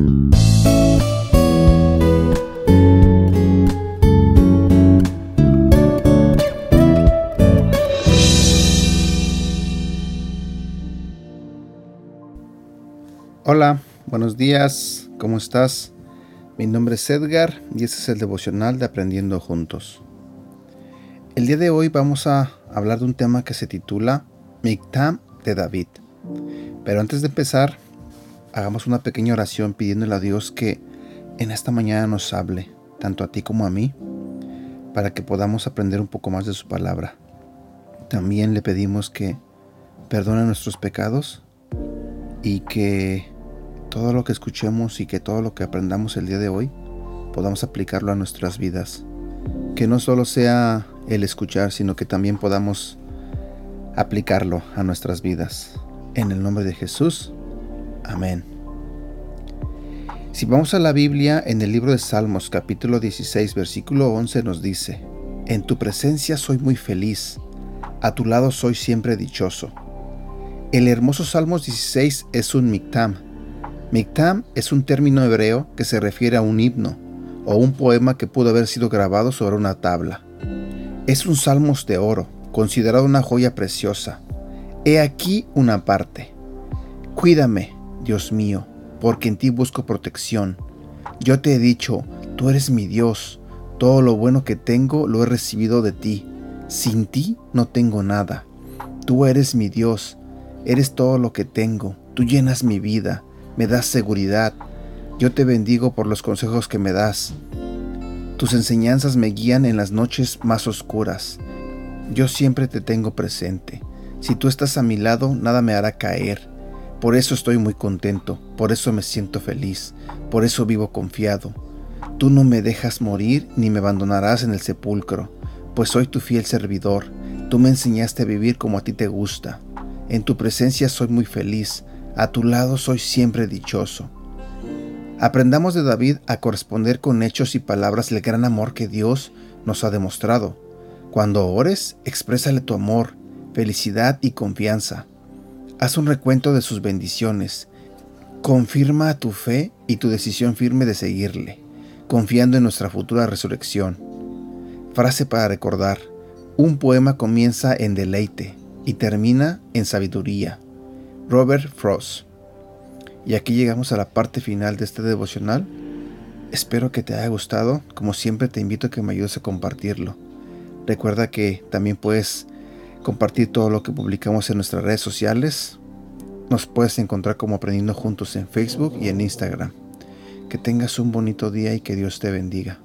Hola, buenos días, ¿cómo estás? Mi nombre es Edgar y este es el devocional de Aprendiendo Juntos. El día de hoy vamos a hablar de un tema que se titula Mictam de David. Pero antes de empezar, hagamos una pequeña oración pidiéndole a Dios que en esta mañana nos hable, tanto a ti como a mí, para que podamos aprender un poco más de su palabra. También le pedimos que perdone nuestros pecados y que todo lo que escuchemos y que todo lo que aprendamos el día de hoy podamos aplicarlo a nuestras vidas. Que no solo sea el escuchar, sino que también podamos aplicarlo a nuestras vidas. En el nombre de Jesús. Amén. Si vamos a la Biblia, en el libro de Salmos capítulo 16 versículo 11 nos dice, En tu presencia soy muy feliz, a tu lado soy siempre dichoso. El hermoso Salmos 16 es un miktam, Miktam es un término hebreo que se refiere a un himno o un poema que pudo haber sido grabado sobre una tabla. Es un salmos de oro, considerado una joya preciosa. He aquí una parte. Cuídame, Dios mío, porque en ti busco protección. Yo te he dicho, tú eres mi Dios, todo lo bueno que tengo lo he recibido de ti. Sin ti no tengo nada. Tú eres mi Dios, eres todo lo que tengo, tú llenas mi vida me das seguridad. Yo te bendigo por los consejos que me das. Tus enseñanzas me guían en las noches más oscuras. Yo siempre te tengo presente. Si tú estás a mi lado, nada me hará caer. Por eso estoy muy contento, por eso me siento feliz, por eso vivo confiado. Tú no me dejas morir ni me abandonarás en el sepulcro, pues soy tu fiel servidor. Tú me enseñaste a vivir como a ti te gusta. En tu presencia soy muy feliz, a tu lado soy siempre dichoso. Aprendamos de David a corresponder con hechos y palabras el gran amor que Dios nos ha demostrado. Cuando ores, exprésale tu amor, felicidad y confianza. Haz un recuento de sus bendiciones. Confirma tu fe y tu decisión firme de seguirle, confiando en nuestra futura resurrección. Frase para recordar. Un poema comienza en deleite y termina en sabiduría. Robert Frost. Y aquí llegamos a la parte final de este devocional. Espero que te haya gustado. Como siempre te invito a que me ayudes a compartirlo. Recuerda que también puedes compartir todo lo que publicamos en nuestras redes sociales. Nos puedes encontrar como aprendiendo juntos en Facebook y en Instagram. Que tengas un bonito día y que Dios te bendiga.